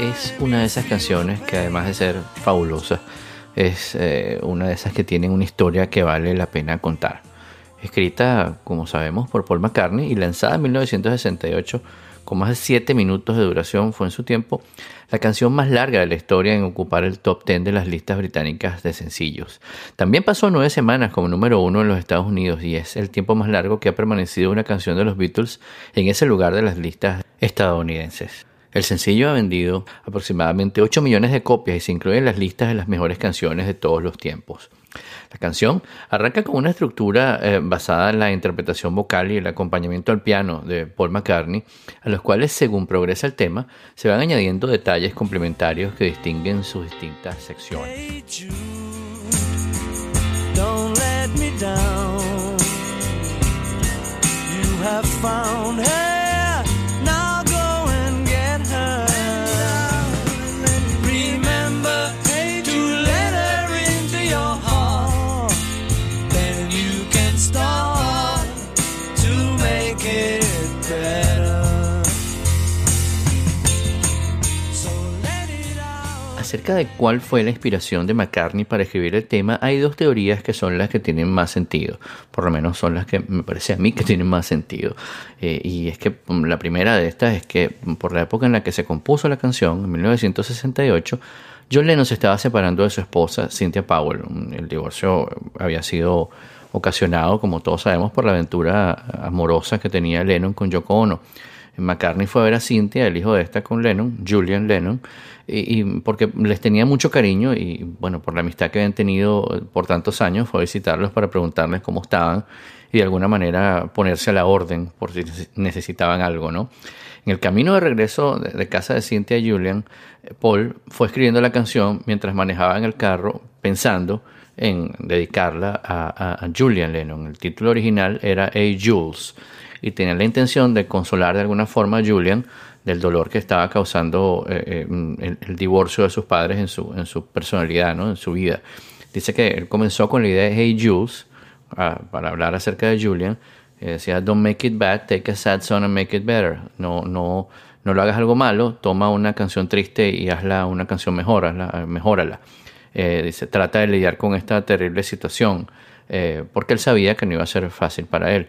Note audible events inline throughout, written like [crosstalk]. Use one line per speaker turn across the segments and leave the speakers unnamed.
es una de esas canciones que además de ser fabulosa, es eh, una de esas que tienen una historia que vale la pena contar. Escrita, como sabemos, por Paul McCartney y lanzada en 1968 con más de 7 minutos de duración, fue en su tiempo la canción más larga de la historia en ocupar el top 10 de las listas británicas de sencillos. También pasó 9 semanas como número uno en los Estados Unidos y es el tiempo más largo que ha permanecido una canción de los Beatles en ese lugar de las listas estadounidenses. El sencillo ha vendido aproximadamente 8 millones de copias y se incluye en las listas de las mejores canciones de todos los tiempos. La canción arranca con una estructura eh, basada en la interpretación vocal y el acompañamiento al piano de Paul McCartney, a los cuales, según progresa el tema, se van añadiendo detalles complementarios que distinguen sus distintas secciones.
Hey Jude, don't let me down. You have found
Acerca de cuál fue la inspiración de McCartney para escribir el tema, hay dos teorías que son las que tienen más sentido. Por lo menos son las que me parece a mí que tienen más sentido. Eh, y es que mm, la primera de estas es que mm, por la época en la que se compuso la canción, en 1968, John Lennon se estaba separando de su esposa, Cynthia Powell. Mm, El divorcio había sido ocasionado, como todos sabemos, por la aventura amorosa que tenía Lennon con Yoko Ono. McCartney fue a ver a Cynthia, el hijo de esta con Lennon, Julian Lennon, y, porque les tenía mucho cariño y bueno, por la amistad que habían tenido por tantos años, fue a visitarlos para preguntarles cómo estaban y de alguna manera ponerse a la orden por si necesitaban algo, ¿no? En el camino de regreso de, casa de Cynthia y Julian, Paul fue escribiendo la canción mientras manejaba en el carro pensando en dedicarla a, a- a Julian Lennon. El título original era Hey Jules y tenía la intención de consolar de alguna forma a Julian del dolor que estaba causando eh, eh, el, el divorcio de sus padres en su, en su personalidad, ¿no? en su vida. Dice que él comenzó con la idea de Hey Jules ah, para hablar acerca de Julian. eh, decía, don't make it bad, take a sad song and make it better. No, no, no lo hagas algo malo, toma una canción triste y hazla una canción mejor, hazla, dice, trata de lidiar con esta terrible situación, porque él sabía que no iba a ser fácil para él.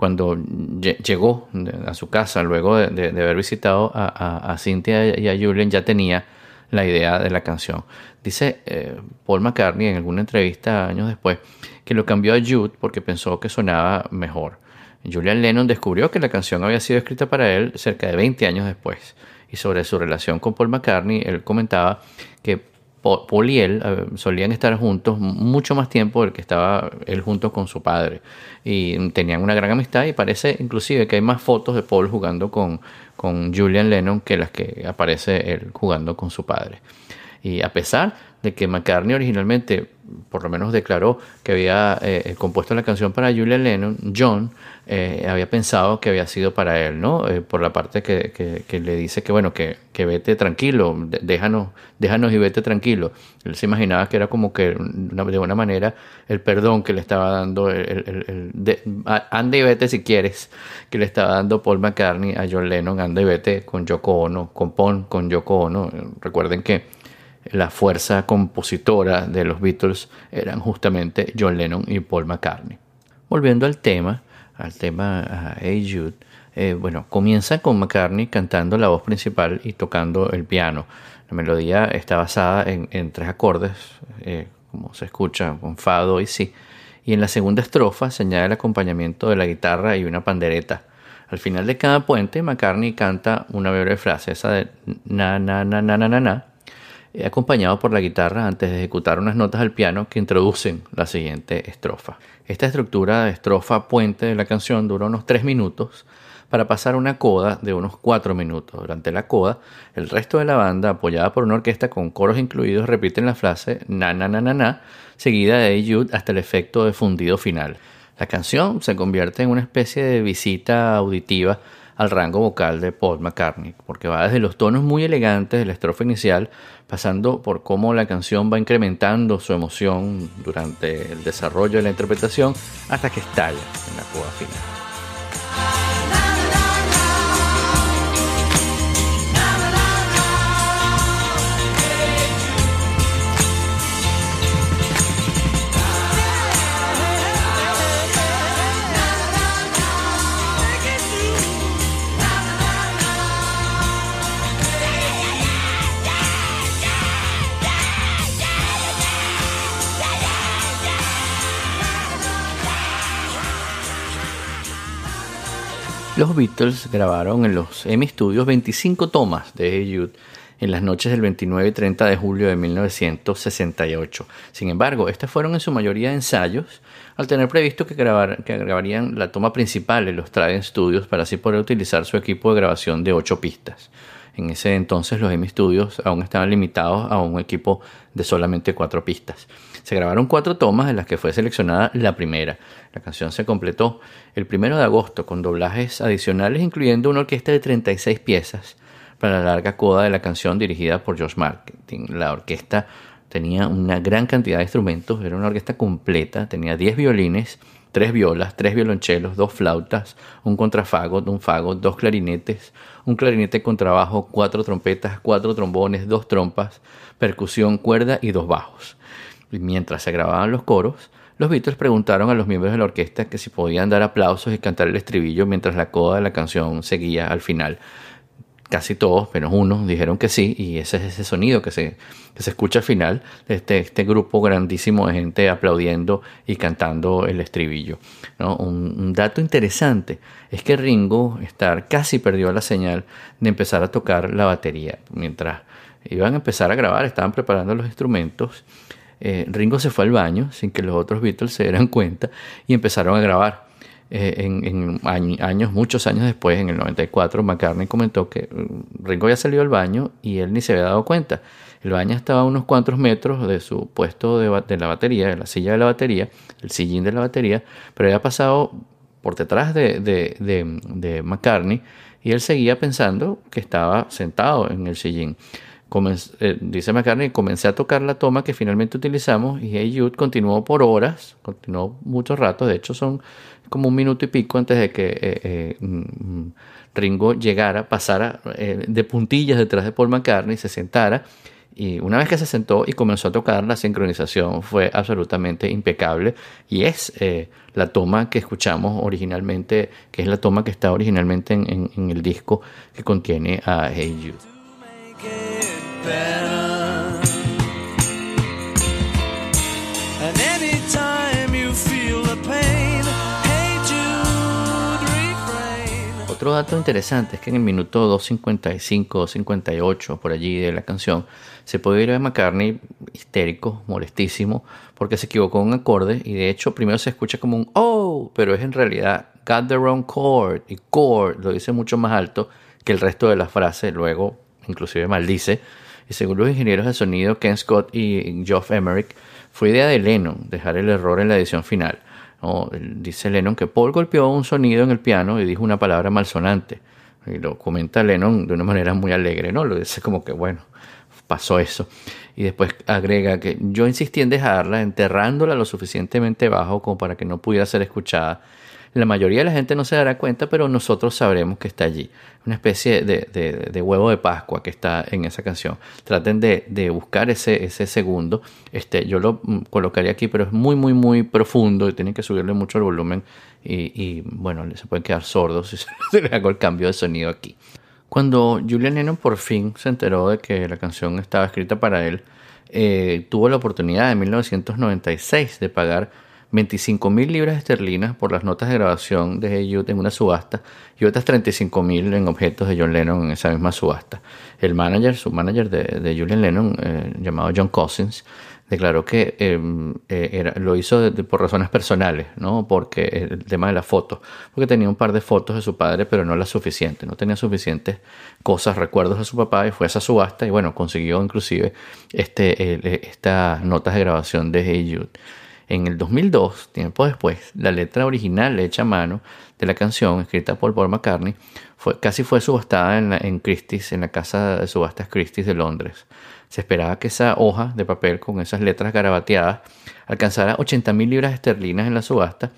Cuando lle- llegó a su casa, luego de, haber visitado a, a, Cynthia y a Julian, ya tenía la idea de la canción. Dice eh, Paul McCartney en alguna entrevista años después que lo cambió a Jude porque pensó que sonaba mejor. Julian Lennon descubrió que la canción había sido escrita para él cerca de 20 años después. Y sobre su relación con Paul McCartney, él comentaba que Paul y él eh, solían estar juntos mucho más tiempo del que estaba él junto con su padre. Y tenían una gran amistad y parece inclusive que hay más fotos de Paul jugando con, con Julian Lennon que las que aparece él jugando con su padre. Y a pesar de que McCartney originalmente, por lo menos declaró que había eh, compuesto la canción para Julian Lennon, John eh, había pensado que había sido para él, ¿no? Eh, por la parte que, que- que le dice que, bueno, que, vete tranquilo, déjanos, déjanos y vete tranquilo. Él se imaginaba que era como que una- de una manera el perdón que le estaba dando, el, y vete si quieres, que le estaba dando Paul McCartney a John Lennon, anda y vete con Yoko Ono, compón con Yoko Ono. Recuerden que la fuerza compositora de los Beatles eran justamente John Lennon y Paul McCartney. Volviendo al tema, al tema Hey Jude, eh, bueno, comienza con McCartney cantando la voz principal y tocando el piano. La melodía está basada en, tres acordes, eh, como se escucha con fa, do y si. Y en la segunda estrofa se añade el acompañamiento de la guitarra y una pandereta. Al final de cada puente, McCartney canta una breve frase, esa de na, na, na, na, na, na, na, acompañado por la guitarra antes de ejecutar unas notas al piano que introducen la siguiente estrofa. Esta estructura de estrofa puente de la canción dura unos 3 minutos para pasar una coda de unos 4 minutos. Durante la coda, el resto de la banda, apoyada por una orquesta con coros incluidos, repiten la frase na na na na na, seguida de Jude hasta el efecto de fundido final. La canción se convierte en una especie de visita auditiva al rango vocal de Paul McCartney, porque va desde los tonos muy elegantes de la estrofa inicial, pasando por cómo la canción va incrementando su emoción durante el desarrollo de la interpretación, hasta que estalla en la coda final. Los Beatles grabaron en los EMI Studios 25 tomas de Hey Jude en las noches del 29 y 30 de julio de 1968. Sin embargo, estas fueron en su mayoría ensayos, al tener previsto que grabarían la toma principal en los Trident Studios para así poder utilizar su equipo de grabación de 8 pistas. En ese entonces los EMI Studios aún estaban limitados a un equipo de solamente 4 pistas. Se grabaron cuatro tomas en las que fue seleccionada la primera. La canción se completó el primero de agosto con doblajes adicionales, incluyendo una orquesta de 36 piezas para la larga coda de la canción dirigida por George Martin. La orquesta tenía una gran cantidad de instrumentos, era una orquesta completa, tenía 10 violines, 3 violas, 3 violonchelos, 2 flautas, un contrafagot, un fagot, 2 clarinetes, un clarinete contrabajo, 4 trompetas, 4 trombones, 2 trompas, percusión, cuerda y 2 bajos. Y mientras se grababan los coros, los Beatles preguntaron a los miembros de la orquesta que si podían dar aplausos y cantar el estribillo mientras la coda de la canción seguía al final. Casi todos, menos uno, dijeron que sí, y ese es ese sonido que se, que se escucha al final de este, este grupo grandísimo de gente aplaudiendo y cantando el estribillo. un dato interesante es que Ringo Starr casi perdió la señal de empezar a tocar la batería. Mientras iban a empezar a grabar, estaban preparando los instrumentos eh, Ringo se fue al baño sin que los otros Beatles se dieran cuenta y empezaron a grabar. Eh, en, en años, muchos años después, en el 94, McCartney comentó que mm, Ringo había salido al baño y él ni se había dado cuenta. El baño estaba a unos cuantos metros de su puesto de, de la batería, de la silla de la batería, el sillín de la batería, pero había pasado por detrás de, de, de, de McCartney y él seguía pensando que estaba sentado en el sillín. Comencé, eh, dice McCartney, comencé a tocar la toma que finalmente utilizamos y Hey Jude continuó por horas, continuó mucho rato, de hecho son como un minuto y pico antes de que eh, eh, mm, Ringo llegara, pasara eh, de puntillas detrás de Paul McCartney, se sentara y una vez que se sentó y comenzó a tocar, la sincronización fue absolutamente impecable y es eh, la toma que escuchamos originalmente, que es la toma que está originalmente en, en- en el disco que contiene a Hey Jude. Otro dato interesante es que en el minuto 2.55 o 58 por allí de la canción se puede oír a McCartney histérico, molestísimo, porque se equivocó un acorde y de hecho primero se escucha como un oh, pero es en realidad got the wrong chord y chord lo dice mucho más alto que el resto de la frase, luego inclusive maldice. Y según los ingenieros de sonido Ken Scott y Geoff Emerick, fue idea de Lennon dejar el error en la edición final. Dice Lennon que Paul golpeó un sonido en el piano y dijo una palabra malsonante. Y lo comenta Lennon de una manera muy alegre, ¿no? Lo dice como que, bueno, pasó eso. Y después agrega que yo insistí en dejarla, enterrándola lo suficientemente bajo como para que no pudiera ser escuchada. La mayoría de la gente no se dará cuenta, pero nosotros sabremos que está allí. Una especie de, de- huevo de Pascua que está en esa canción. Traten de, buscar ese, ese segundo. Este, yo lo mm, colocaría aquí, pero es muy, muy, muy profundo y tienen que subirle mucho el volumen. Y, y, bueno, se pueden quedar sordos si [laughs] se le hago el cambio de sonido aquí. Cuando Julian Lennon por fin se enteró de que la canción estaba escrita para él, eh, tuvo la oportunidad en 1996 de pagar 25 mil libras esterlinas por las notas de grabación de Hey Jude en una subasta y otras 35 mil en objetos de John Lennon en esa misma subasta. El manager, su manager de, de Julian Lennon, eh, llamado John Cousins, declaró que eh, eh, era, lo hizo por razones personales, ¿no? Porque el tema de la foto, porque tenía un par de fotos de su padre, pero no las suficientes, no tenía suficientes cosas, recuerdos de su papá y fue a esa subasta y bueno, consiguió inclusive este, eh, estas notas de grabación de Hey Jude. En el 2002, tiempo después, la letra original hecha a mano de la canción, escrita por Paul McCartney, casi fue subastada en, la- Christie's, en la casa de subastas Christie's de Londres. Se esperaba que esa hoja de papel con esas letras garabateadas alcanzara 80 mil libras esterlinas en la subasta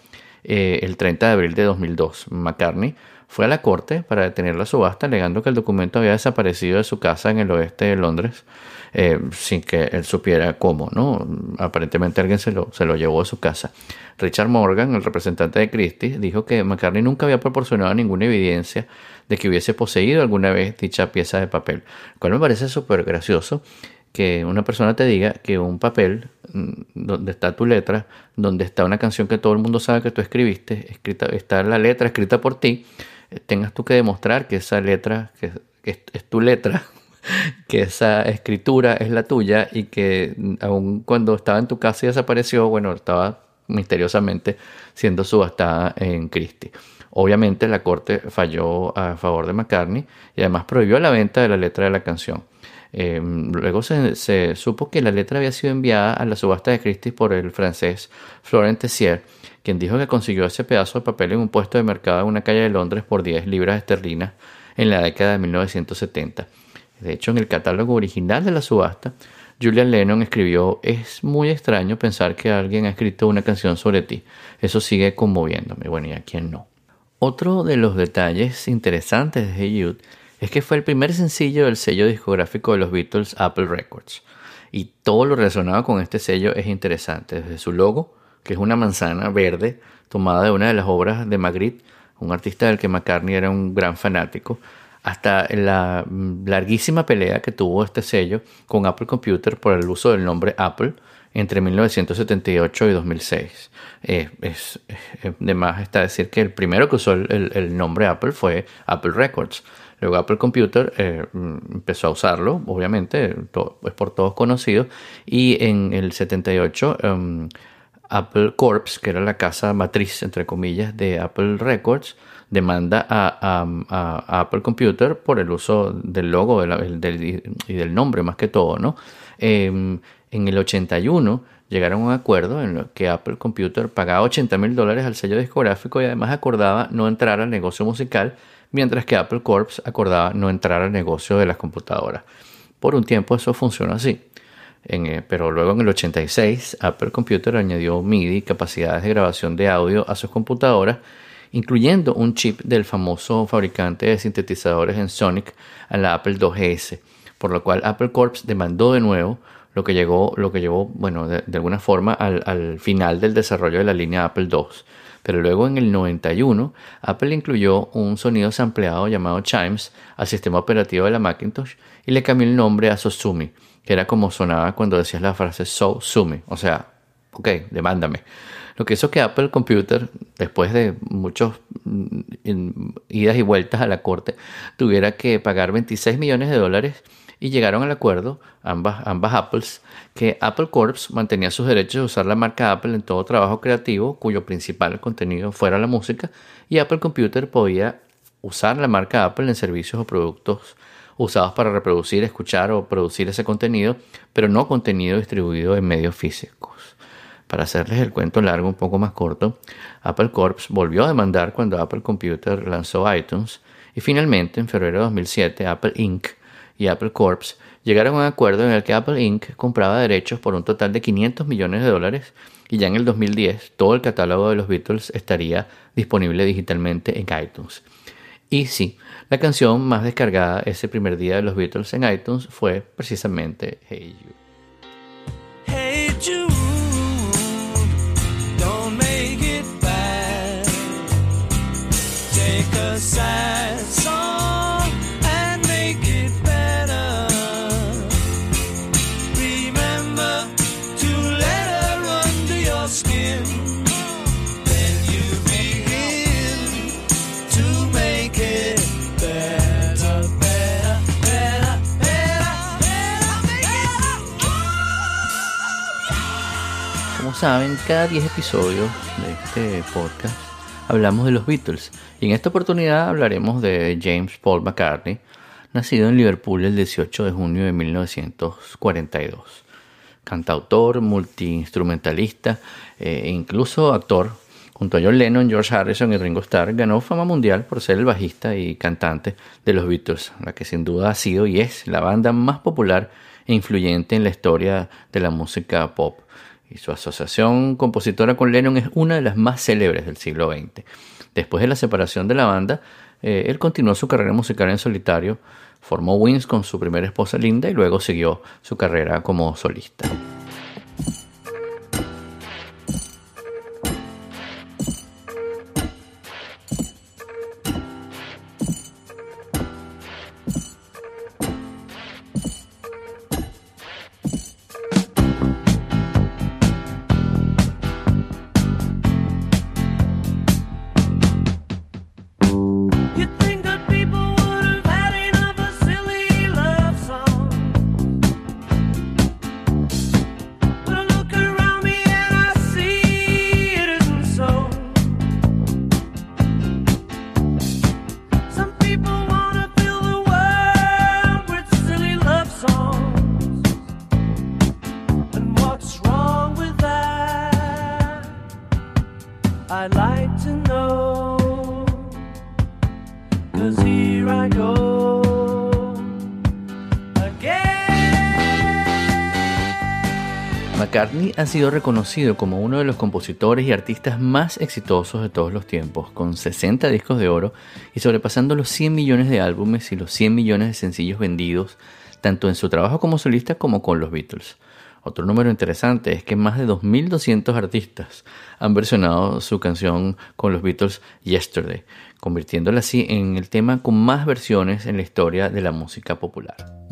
eh, el 30 de abril de 2002. McCartney fue a la corte para detener la subasta, alegando que el documento había desaparecido de su casa en el oeste de Londres eh, sin que él supiera cómo, ¿no? Aparentemente alguien se lo, se lo llevó a su casa. Richard Morgan, el representante de Christie, dijo que McCartney nunca había proporcionado ninguna evidencia de que hubiese poseído alguna vez dicha pieza de papel, lo cual me parece súper gracioso que una persona te diga que un papel mm, donde está tu letra, donde está una canción que todo el mundo sabe que tú escribiste, escrita, está la letra escrita por ti, eh, tengas tú que demostrar que esa letra, que, es, es tu letra, [laughs] que esa escritura es la tuya y que aun cuando estaba en tu casa y desapareció, bueno, estaba misteriosamente siendo subastada en Christie. Obviamente la corte falló a favor de McCartney y además prohibió la venta de la letra de la canción. Eh, luego se, se supo que la letra había sido enviada a la subasta de Christie por el francés Florent Tessier, quien dijo que consiguió ese pedazo de papel en un puesto de mercado en una calle de Londres por 10 libras esterlinas en la década de 1970. De hecho, en el catálogo original de la subasta, Julian Lennon escribió, es muy extraño pensar que alguien ha escrito una canción sobre ti. Eso sigue conmoviéndome. Bueno, ¿y a quién no? Otro de los detalles interesantes de Hey Jude es que fue el primer sencillo del sello discográfico de los Beatles, Apple Records. Y todo lo relacionado con este sello es interesante, desde su logo, que es una manzana verde tomada de una de las obras de Magritte, un artista del que McCartney era un gran fanático, hasta la larguísima pelea que tuvo este sello con Apple Computer por el uso del nombre Apple entre 1978 y 2006. Eh, es, de más está decir que el primero que usó el, nombre Apple fue Apple Records. Luego Apple Computer eh, mm, empezó a usarlo, obviamente, to- es por todos conocido, y en el 78 em, Apple Corps, que era la casa matriz, entre comillas, de Apple Records, demanda a, Apple Computer por el uso del logo y del nombre más que todo, ¿no? Em, en el 81 llegaron a un acuerdo en lo que Apple Computer pagaba 80 mil dólares al sello discográfico y además acordaba no entrar al negocio musical, mientras que Apple Corps acordaba no entrar al negocio de las computadoras. Por un tiempo eso funcionó así. Eh, pero luego en el 86 Apple Computer añadió MIDI, capacidades de grabación de audio a sus computadoras, incluyendo un chip del famoso fabricante de sintetizadores en Sonic a la Apple IIgs, por lo cual Apple Corps demandó de nuevo lo que llegó, lo que llevó, bueno, de, alguna forma al, al final del desarrollo de la línea Apple II. Pero luego en el 91, Apple incluyó un sonido sampleado llamado Chimes al sistema operativo de la Macintosh y le cambió el nombre a Sosumi, que era como sonaba cuando decías la frase So Sumi, o sea, ok, demándame. Lo que hizo que Apple Computer, después de muchos mm, idas y vueltas a la corte, tuviera que pagar 26 millones de dólares y llegaron al acuerdo, ambas, ambas Apples, que Apple Corps mantenía sus derechos de usar la marca Apple en todo trabajo creativo cuyo principal contenido fuera la música y Apple Computer podía usar la marca Apple en servicios o productos usados para reproducir, escuchar o producir ese contenido, pero no contenido distribuido en medios físicos. Para hacerles el cuento largo un poco más corto, Apple Corps volvió a demandar cuando Apple Computer lanzó iTunes y finalmente en febrero de 2007 Apple Inc. y Apple Corps llegaron a un acuerdo en el que Apple Inc. compraba derechos por un total de 500 millones de dólares y ya en el 2010 todo el catálogo de los Beatles estaría disponible digitalmente en iTunes. Y sí, la canción más descargada ese primer día de los Beatles en iTunes fue precisamente Hey You. Saben, cada 10 episodios de este podcast hablamos de los Beatles. Y en esta oportunidad hablaremos de James Paul McCartney, nacido en Liverpool el 18 de junio de 1942. Cantautor, multiinstrumentalista e incluso actor, junto a John Lennon, George Harrison y Ringo Starr, ganó fama mundial por ser el bajista y cantante de los Beatles, la que sin duda ha sido y es la banda más popular e influyente en la historia de la música pop. Y su asociación compositora con Lennon es una de las más célebres del siglo XX. Después de la separación de la banda, eh, él continuó su carrera musical en solitario, formó Wings con su primera esposa Linda y luego siguió su carrera como solista. McCartney ha sido reconocido como uno de los compositores y artistas más exitosos de todos los tiempos, con 60 discos de oro y sobrepasando los 100 millones de álbumes y los 100 millones de sencillos vendidos, tanto en su trabajo como solista como con los Beatles. Otro número interesante es que más de 2.200 artistas han versionado su canción con los Beatles Yesterday, convirtiéndola así en el tema con más versiones en la historia de la música popular.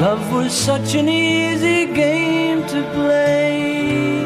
Love was such an easy game to play.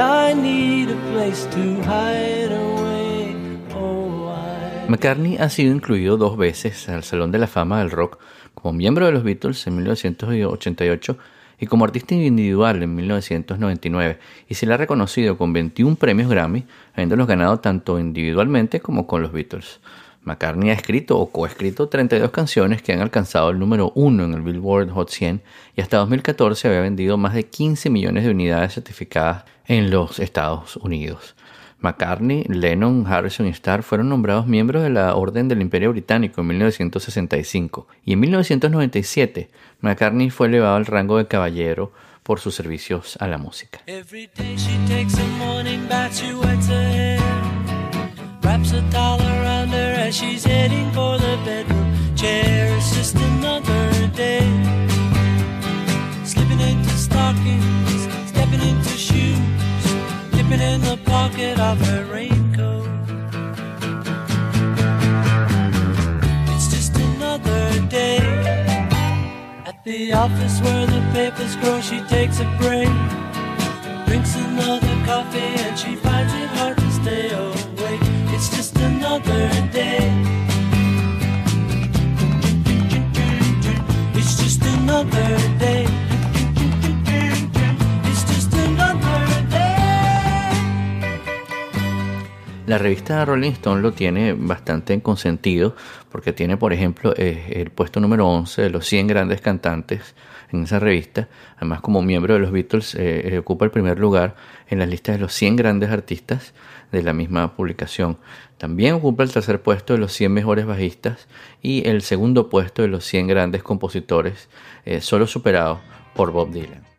I need a place to hide away. Oh, I.
McCartney ha sido incluido dos veces al Salón de la Fama del Rock como miembro de los Beatles en 1988 y como artista individual en 1999 y se le ha reconocido con 21 premios Grammy, habiéndolos ganado tanto individualmente como con los Beatles. McCartney ha escrito o coescrito 32 canciones que han alcanzado el número 1 en el Billboard Hot 100 y hasta 2014 había vendido más de 15 millones de unidades certificadas en los Estados Unidos. McCartney, Lennon, Harrison y Starr fueron nombrados miembros de la Orden del Imperio Británico en 1965 y en 1997 McCartney fue elevado al rango de caballero por sus servicios a la música.
Wraps a towel around her as she's heading for the bedroom chair. It's just another day. Slipping into stockings, stepping into shoes, dipping in the pocket of her raincoat. It's just another day. At the office where the papers grow, she takes a break. Drinks another coffee and she finds day.
La revista Rolling Stone lo tiene bastante en consentido porque tiene, por ejemplo, eh, el puesto número 11 de los 100 grandes cantantes en esa revista. Además, como miembro de los Beatles, eh, eh, ocupa el primer lugar en la lista de los 100 grandes artistas de la misma publicación. También ocupa el tercer puesto de los 100 mejores bajistas y el segundo puesto de los 100 grandes compositores, eh, solo superado por Bob Dylan.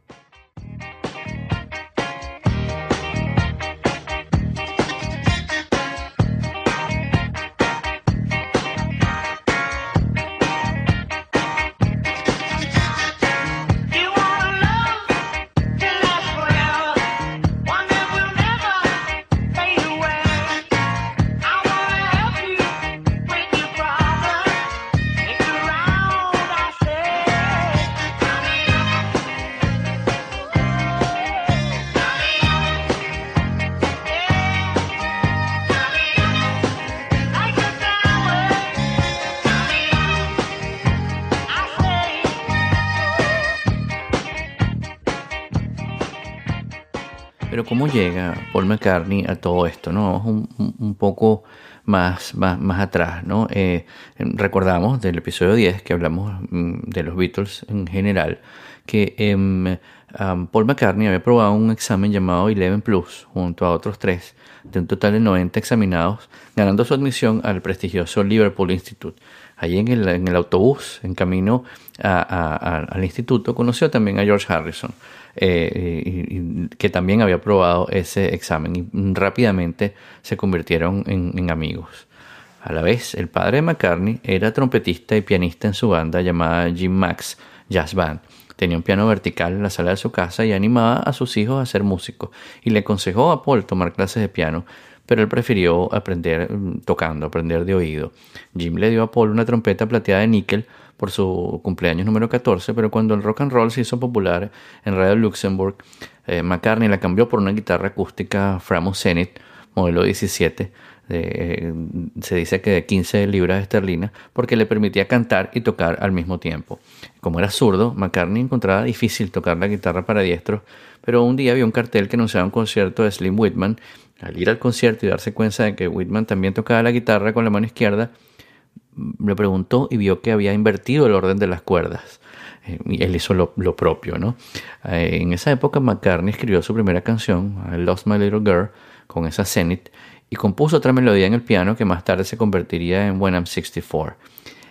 Paul McCartney a todo esto, ¿no? Un, un, poco más, más, atrás, ¿no? Eh, recordamos del episodio 10 que hablamos mm, de los Beatles en general, que em, Paul McCartney había probado un examen llamado Eleven Plus junto a otros tres, de un total de 90 examinados, ganando su admisión al prestigioso Liverpool Institute. Allí en el, en el autobús, en camino al instituto, conoció también a George Harrison eh, que también había probado ese examen y rápidamente se convirtieron en, amigos. A la vez, el padre de McCartney era trompetista y pianista en su banda llamada Jim Max Jazz Band. Tenía un piano vertical en la sala de su casa y animaba a sus hijos a ser músicos y le aconsejó a Paul tomar clases de piano, pero él prefirió aprender mm, tocando, aprender de oído. Jim le dio a Paul una trompeta plateada de níquel por su cumpleaños número 14, pero cuando el rock and roll se hizo popular en Radio Luxembourg, eh, McCartney la cambió por una guitarra acústica Framus Zenith, modelo 17, eh, se dice que de 15 libras esterlinas, porque le permitía cantar y tocar al mismo tiempo. Como era zurdo, McCartney encontraba difícil tocar la guitarra para diestros, pero un día vio un cartel que anunciaba un concierto de Slim Whitman. Al ir al concierto y darse cuenta de que Whitman también tocaba la guitarra con la mano izquierda, le preguntó y vio que había invertido el orden de las cuerdas. Eh, y él hizo lo, propio, ¿no? Eh, en esa época McCartney escribió su primera canción, I Lost My Little Girl, con esa Zenith, y compuso otra melodía en el piano que más tarde se convertiría en When I'm 64.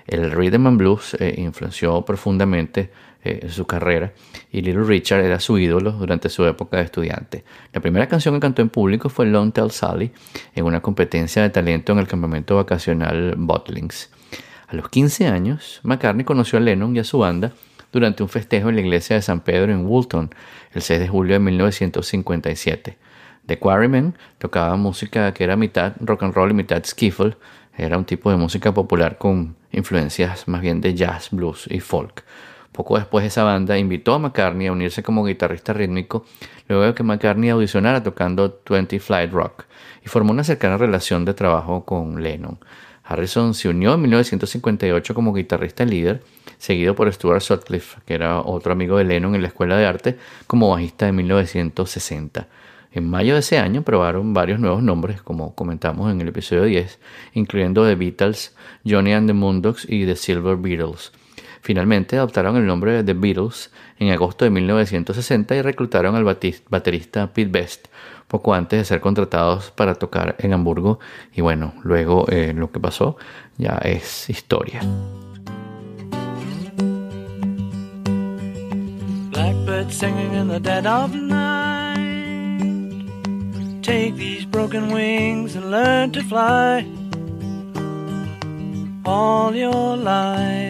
El rhythm and blues eh, influenció profundamente eh, su carrera y Little Richard era su ídolo durante su época de estudiante. La primera canción que cantó en público fue Long Tell Sally en una competencia de talento en el campamento vacacional Botlings. A los 15 años, McCartney conoció a Lennon y a su banda durante un festejo en la iglesia de San Pedro en Woolton el 6 de julio de 1957. The Quarrymen tocaba música que era mitad rock and roll y mitad skiffle. Era un tipo de música popular con influencias más bien de jazz, blues y folk. Poco después esa banda invitó a McCartney a unirse como guitarrista rítmico, luego de que McCartney audicionara tocando 20 Flight Rock, y formó una cercana relación de trabajo con Lennon. Harrison se unió en 1958 como guitarrista líder, seguido por Stuart Sutcliffe, que era otro amigo de Lennon en la Escuela de Arte, como bajista de 1960. En mayo de ese año probaron varios nuevos nombres, como comentamos en el episodio 10, incluyendo The Beatles, Johnny and the Moondogs y The Silver Beatles. Finalmente adoptaron el nombre de The Beatles en agosto de 1960 y reclutaron al baterista Pete Best poco antes de ser contratados para tocar en Hamburgo. Y bueno, luego eh, lo que pasó ya es historia. Blackbird singing in the dead of Take these broken wings and learn to fly all your life.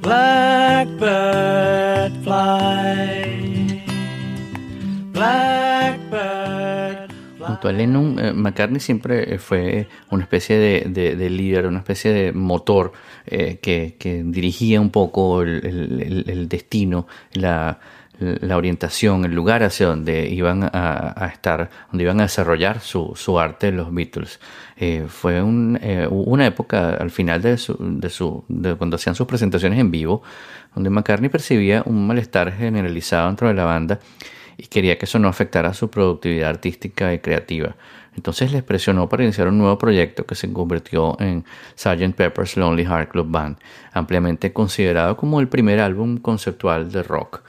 Blackbird fly. Blackbird. cuanto a Lennon, eh, McCartney siempre eh, fue una especie de, líder, una especie de motor eh, que, dirigía un poco el, destino, la, orientación, el lugar hacia donde iban a, estar, donde iban a desarrollar su, arte los Beatles. fue una época al final de, su, de, su, de cuando hacían sus presentaciones en vivo, donde McCartney percibía un malestar generalizado dentro de la banda y quería que eso no afectara su productividad artística y creativa. Entonces les presionó para iniciar un nuevo proyecto que se convirtió en Sgt. Pepper's Lonely Heart Club Band, ampliamente considerado como el primer álbum conceptual de rock.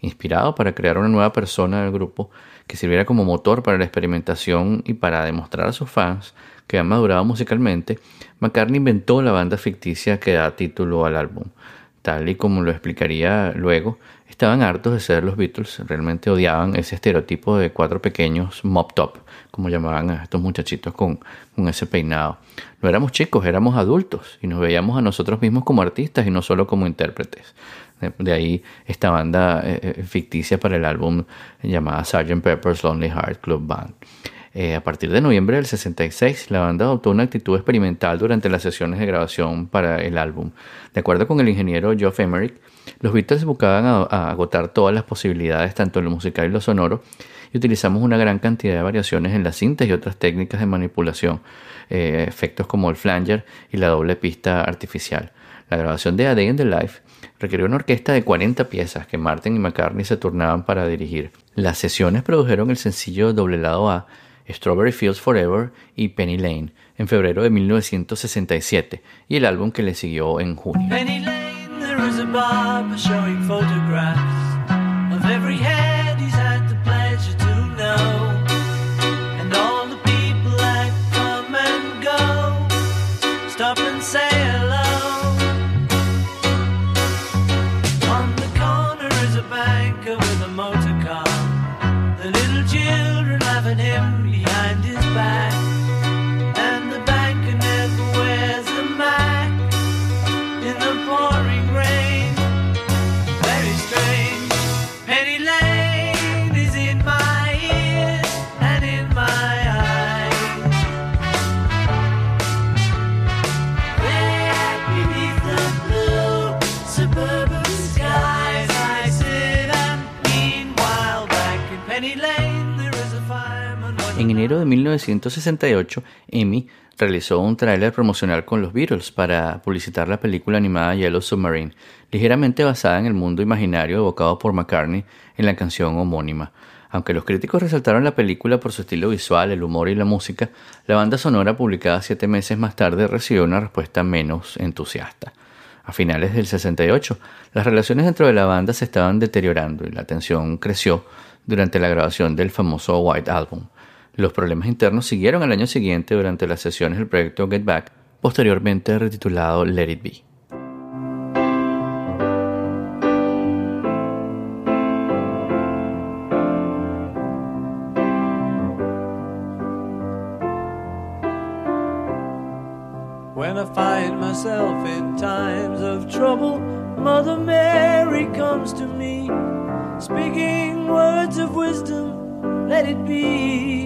Inspirado para crear una nueva persona del grupo que sirviera como motor para la experimentación y para demostrar a sus fans que han madurado musicalmente, McCartney inventó la banda ficticia que da título al álbum. Tal y como lo explicaría luego, Estaban hartos de ser los Beatles, realmente odiaban ese estereotipo de cuatro pequeños mop top, como llamaban a estos muchachitos con, ese peinado. No éramos chicos, éramos adultos y nos veíamos a nosotros mismos como artistas y no solo como intérpretes. De, ahí esta banda eh, eh, ficticia para el álbum llamada Sgt. Pepper's Lonely Heart Club Band. Eh, a partir de noviembre del 66, la banda adoptó una actitud experimental durante las sesiones de grabación para el álbum. De acuerdo con el ingeniero Geoff Emerick, los Beatles buscaban a, agotar todas las posibilidades, tanto en lo musical y lo sonoro, y utilizamos una gran cantidad de variaciones en las cintas y otras técnicas de manipulación, eh, efectos como el flanger y la doble pista artificial. La grabación de A Day in the Life requirió una orquesta de 40 piezas que Martin y McCartney se turnaban para dirigir. Las sesiones produjeron el sencillo doble lado A, Strawberry Fields Forever y Penny Lane en febrero de 1967 y el álbum que le siguió en junio. barber showing photographs of every head enero de 1968, Amy realizó un tráiler promocional con los Beatles para publicitar la película animada Yellow Submarine, ligeramente basada en el mundo imaginario evocado por McCartney en la canción homónima. Aunque los críticos resaltaron la película por su estilo visual, el humor y la música, la banda sonora publicada siete meses más tarde recibió una respuesta menos entusiasta. A finales del 68, las relaciones dentro de la banda se estaban deteriorando y la tensión creció durante la grabación del famoso White Album. Los problemas internos siguieron al año siguiente durante las sesiones del proyecto Get Back, posteriormente retitulado Let It Be. When I find myself in times of trouble, Mother Mary comes to me, speaking words of wisdom let it be.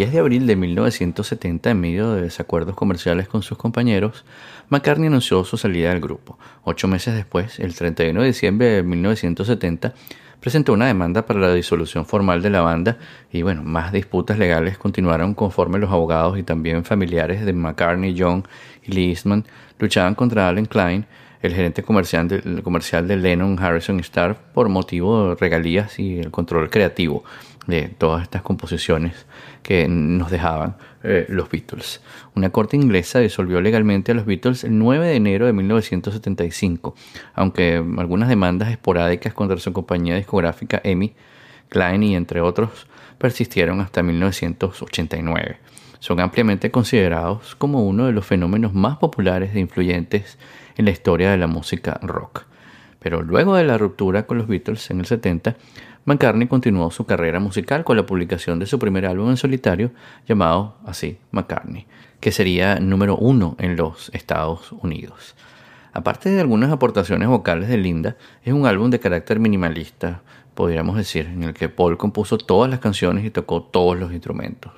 10 de abril de 1970, en medio de desacuerdos comerciales con sus compañeros, McCartney anunció su salida del grupo. Ocho meses después, el 31 de diciembre de 1970, presentó una demanda para la disolución formal de la banda y bueno, más disputas legales continuaron conforme los abogados y también familiares de McCartney, John y Lee Eastman luchaban contra Allen Klein, el gerente comercial de, comercial de Lennon, Harrison Starr, por motivo de regalías y el control creativo de todas estas composiciones que nos dejaban eh, los Beatles. Una corte inglesa disolvió legalmente a los Beatles el 9 de enero de 1975, aunque algunas demandas esporádicas contra su compañía discográfica EMI, Klein y entre otros persistieron hasta 1989. Son ampliamente considerados como uno de los fenómenos más populares e influyentes en la historia de la música rock. Pero luego de la ruptura con los Beatles en el 70, McCartney continuó su carrera musical con la publicación de su primer álbum en solitario llamado así McCartney, que sería número uno en los Estados Unidos. Aparte de algunas aportaciones vocales de Linda, es un álbum de carácter minimalista, podríamos decir, en el que Paul compuso todas las canciones y tocó todos los instrumentos.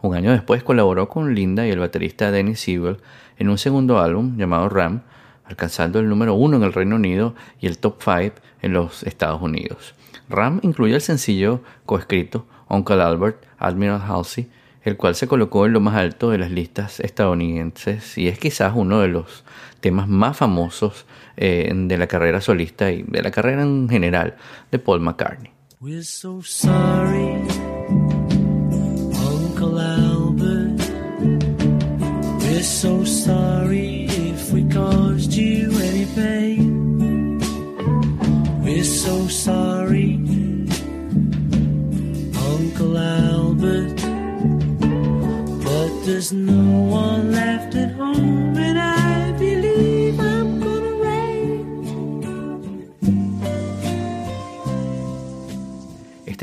Un año después colaboró con Linda y el baterista Dennis Siebel en un segundo álbum llamado Ram, alcanzando el número uno en el Reino Unido y el top 5 en los Estados Unidos. Ram incluye el sencillo coescrito Uncle Albert, Admiral Halsey, el cual se colocó en lo más alto de las listas estadounidenses y es quizás uno de los temas más famosos eh, de la carrera solista y de la carrera en general de Paul McCartney. Este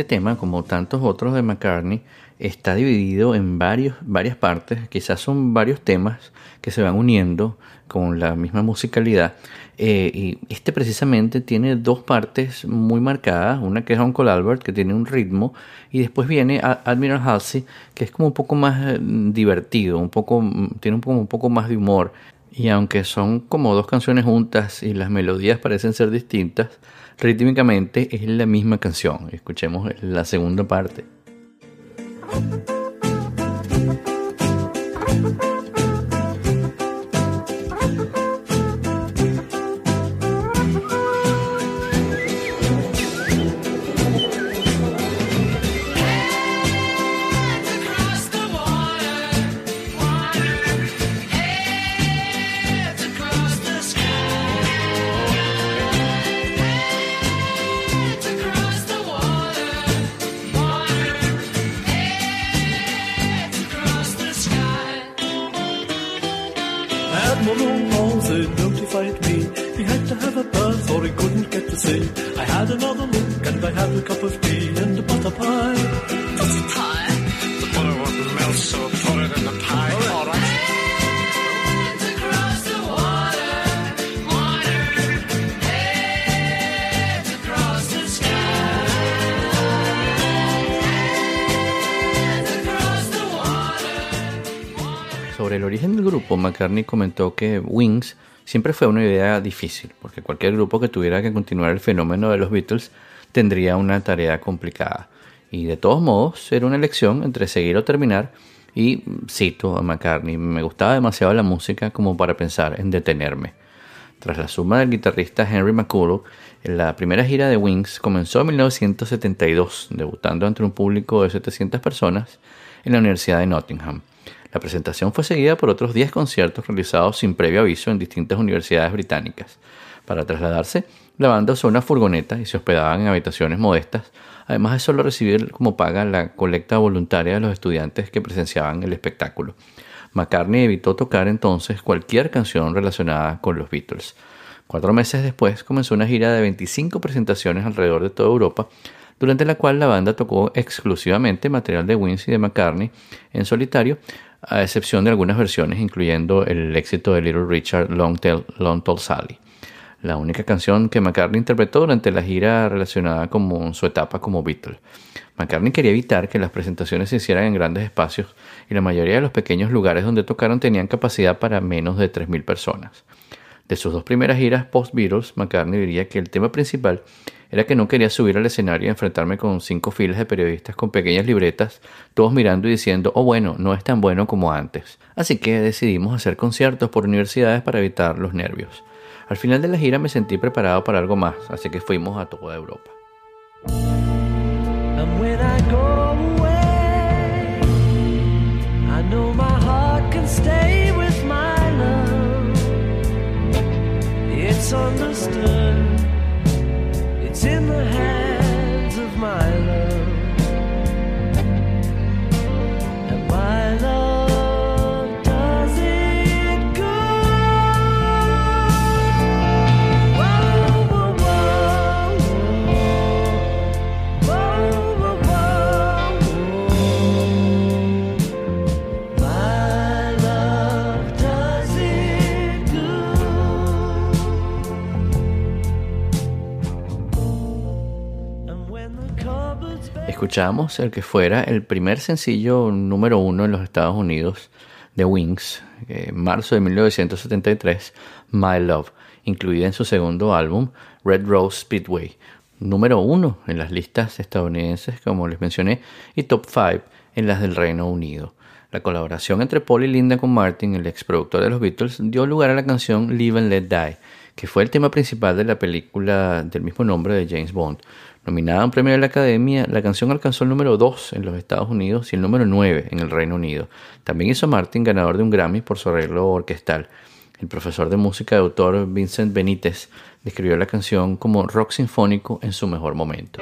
tema, como tantos otros de McCartney, está dividido en varios, varias partes, quizás son varios temas que se van uniendo con la misma musicalidad. Eh, y este precisamente tiene dos partes muy marcadas, una que es Uncle Albert, que tiene un ritmo, y después viene Admiral Halsey, que es como un poco más eh, divertido, un poco, tiene un poco, un poco más de humor. Y aunque son como dos canciones juntas y las melodías parecen ser distintas, rítmicamente es la misma canción. Escuchemos la segunda parte.
I had another look and I had a cup of tea and a butter pie. Butter pie? The butter wouldn't melt, so put it in the pie. All right.
Heads across the water, water, heads across the sky. Heads across the water.
Sobre el origen del grupo, McCartney comentó que Wings siempre fue una idea difícil, porque cualquier grupo que tuviera que continuar el fenómeno de los Beatles tendría una tarea complicada. Y de todos modos, era una elección entre seguir o terminar. Y cito a McCartney, me gustaba demasiado la música como para pensar en detenerme. Tras la suma del guitarrista Henry McCullough, la primera gira de Wings comenzó en 1972, debutando ante un público de 700 personas en la Universidad de Nottingham. La presentación fue seguida por otros 10 conciertos realizados sin previo aviso en distintas universidades británicas. Para trasladarse, la banda usó una furgoneta y se hospedaban en habitaciones modestas, además de solo recibir como paga la colecta voluntaria de los estudiantes que presenciaban el espectáculo. McCartney evitó tocar entonces cualquier canción relacionada con los Beatles. Cuatro meses después comenzó una gira de 25 presentaciones alrededor de toda Europa, durante la cual la banda tocó exclusivamente material de Wins y de McCartney en solitario, a excepción de algunas versiones, incluyendo el éxito de Little Richard Long Tall, Sally. la única canción que McCartney interpretó durante la gira relacionada con su etapa como Beatle. McCartney quería evitar que las presentaciones se hicieran en grandes espacios y la mayoría de los pequeños lugares donde tocaron tenían capacidad para menos de 3.000 personas. De sus dos primeras giras post-Beatles, McCartney diría que el tema principal era que no quería subir al escenario y enfrentarme con cinco filas de periodistas con pequeñas libretas, todos mirando y diciendo, oh bueno, no es tan bueno como antes. Así que decidimos hacer conciertos por universidades para evitar los nervios. Al final de la gira me sentí preparado para algo más, así que fuimos a toda Europa.
It's in the hands
Escuchamos el que fuera el primer sencillo número uno en los Estados Unidos de Wings, eh, en marzo de 1973, My Love, incluida en su segundo álbum, Red Rose Speedway, número uno en las listas estadounidenses, como les mencioné, y top 5 en las del Reino Unido. La colaboración entre Paul y Linda con Martin, el ex productor de los Beatles, dio lugar a la canción Live and Let Die, que fue el tema principal de la película del mismo nombre de James Bond. Nominada a un premio de la Academia, la canción alcanzó el número 2 en los Estados Unidos y el número 9 en el Reino Unido. También hizo Martin ganador de un Grammy por su arreglo orquestal. El profesor de música de autor Vincent Benítez describió la canción como rock sinfónico en su mejor momento.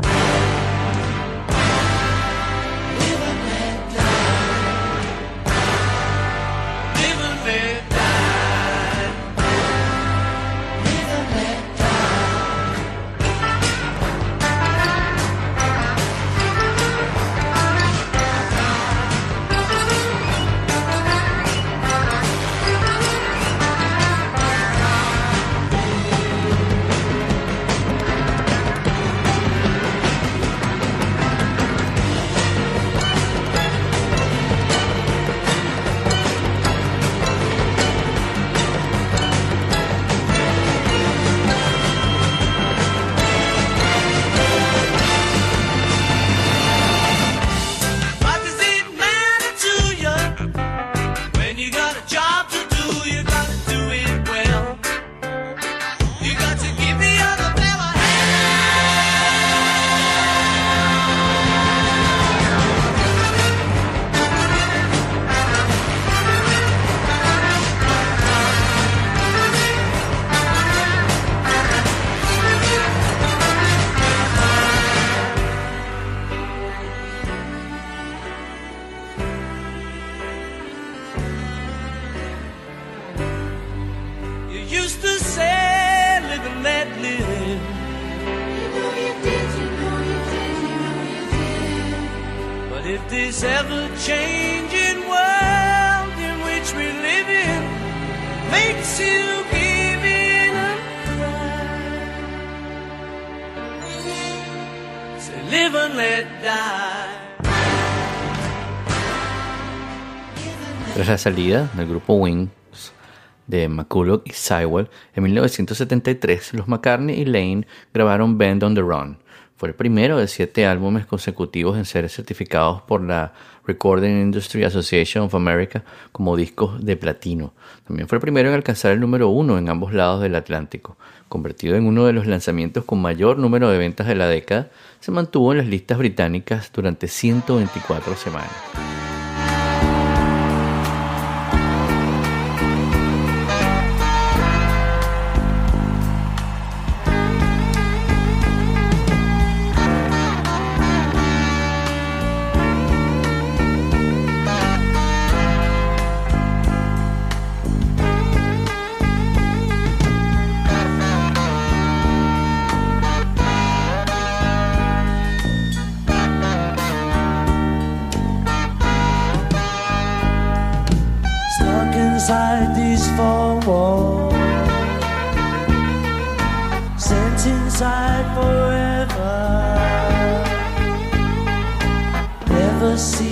La salida del grupo Wings de McCulloch y Sywell, en 1973 los McCartney y Lane grabaron Band on the Run. Fue el primero de siete álbumes consecutivos en ser certificados por la Recording Industry Association of America como discos de platino. También fue el primero en alcanzar el número uno en ambos lados del Atlántico. Convertido en uno de los lanzamientos con mayor número de ventas de la década, se mantuvo en las listas británicas durante 124 semanas.
see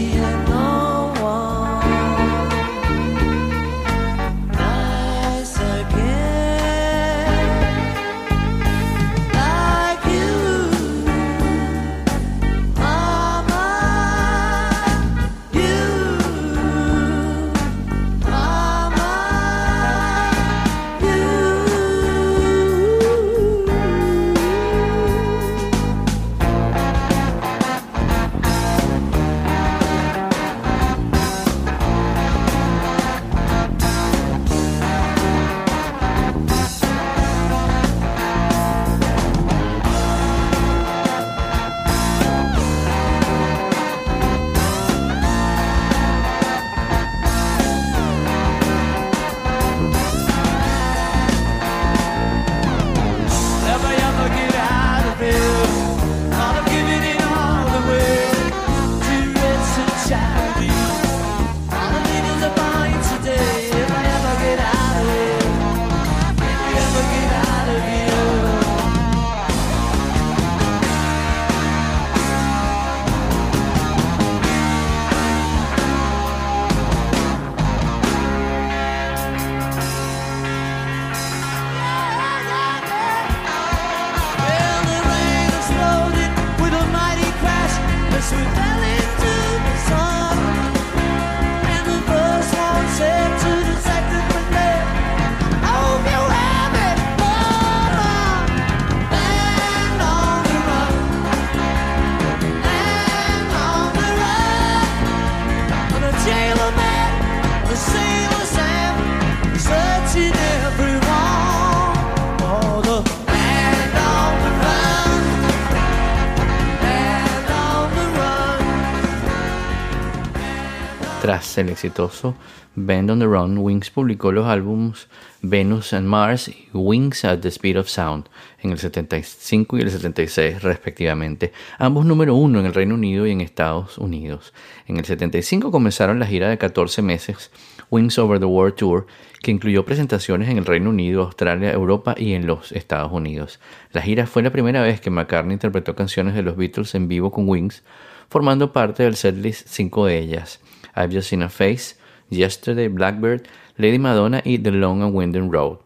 Tras el exitoso Band on the Run, Wings publicó los álbumes Venus and Mars y Wings at the Speed of Sound en el 75 y el 76 respectivamente, ambos número uno en el Reino Unido y en Estados Unidos. En el 75 comenzaron la gira de 14 meses Wings Over the World Tour, que incluyó presentaciones en el Reino Unido, Australia, Europa y en los Estados Unidos. La gira fue la primera vez que McCartney interpretó canciones de los Beatles en vivo con Wings, formando parte del setlist cinco de ellas. I've Just Seen a Face, Yesterday, Blackbird, Lady Madonna y The Long and Winding Road.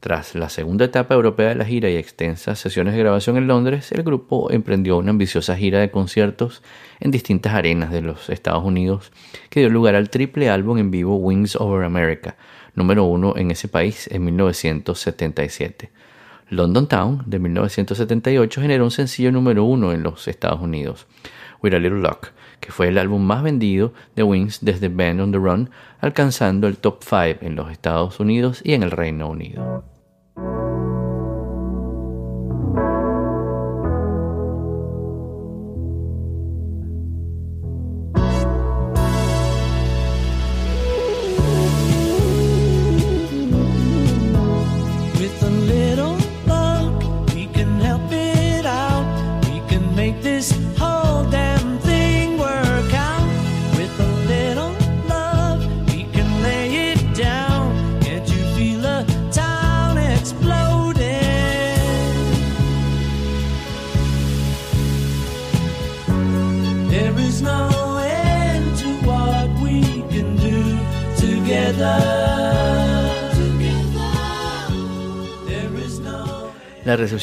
Tras la segunda etapa europea de la gira y extensas sesiones de grabación en Londres, el grupo emprendió una ambiciosa gira de conciertos en distintas arenas de los Estados Unidos que dio lugar al triple álbum en vivo Wings Over America, número uno en ese país en 1977. London Town de 1978 generó un sencillo número uno en los Estados Unidos, With a Little Luck, que fue el álbum más vendido de Wings desde Band on the Run, alcanzando el top 5 en los Estados Unidos y en el Reino Unido.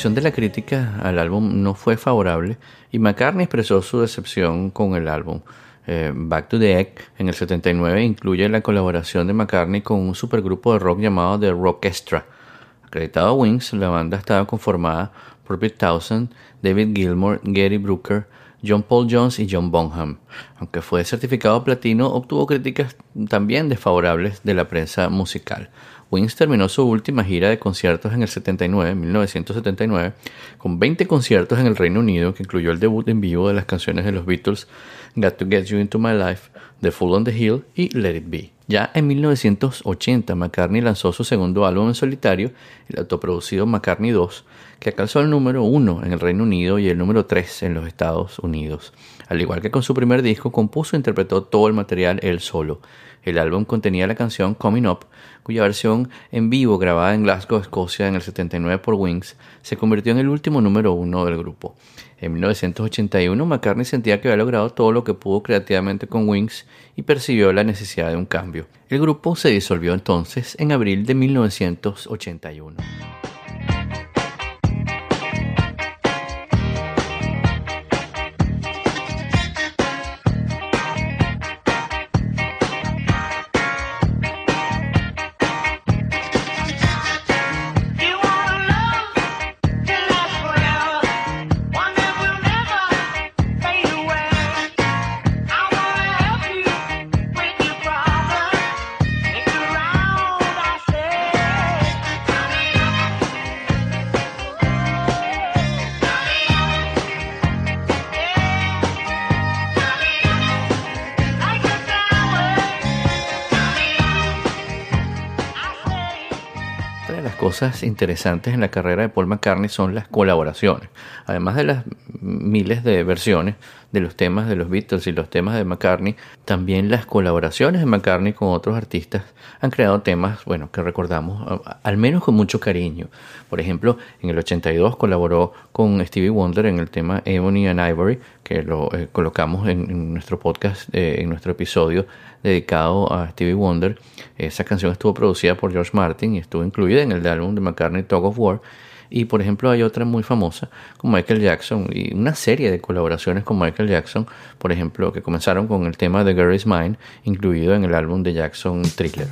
La recepción de la crítica al álbum no fue favorable y McCartney expresó su decepción con el álbum. Eh, Back to the Egg en el 79 incluye la colaboración de McCartney con un supergrupo de rock llamado The Rockestra. Acreditado a Wings, la banda estaba conformada por Pete Townsend, David Gilmour, Gary Brooker, John Paul Jones y John Bonham. Aunque fue certificado platino, obtuvo críticas también desfavorables de la prensa musical. Wings terminó su última gira de conciertos en el 79, 1979, con 20 conciertos en el Reino Unido, que incluyó el debut en vivo de las canciones de los Beatles Got to Get You Into My Life, The Fool on the Hill y Let It Be. Ya en 1980, McCartney lanzó su segundo álbum en solitario, el autoproducido McCartney 2, que alcanzó el número 1 en el Reino Unido y el número 3 en los Estados Unidos. Al igual que con su primer disco, compuso e interpretó todo el material él solo. El álbum contenía la canción Coming Up, cuya versión en vivo grabada en Glasgow, Escocia en el 79 por Wings, se convirtió en el último número uno del grupo. En 1981 McCartney sentía que había logrado todo lo que pudo creativamente con Wings y percibió la necesidad de un cambio. El grupo se disolvió entonces en abril de 1981. Cosas interesantes en la carrera de Paul McCartney son las colaboraciones. Además de las miles de versiones de los temas de los Beatles y los temas de McCartney, también las colaboraciones de McCartney con otros artistas han creado temas, bueno, que recordamos al menos con mucho cariño. Por ejemplo, en el 82 colaboró con Stevie Wonder en el tema Ebony and Ivory, que lo eh, colocamos en, en nuestro podcast, eh, en nuestro episodio dedicado a Stevie Wonder. Esa canción estuvo producida por George Martin y estuvo incluida en el álbum de McCartney Talk of War. Y por ejemplo hay otra muy famosa con Michael Jackson y una serie de colaboraciones con Michael Jackson, por ejemplo, que comenzaron con el tema The Girl Is Mine, incluido en el álbum de Jackson Thriller.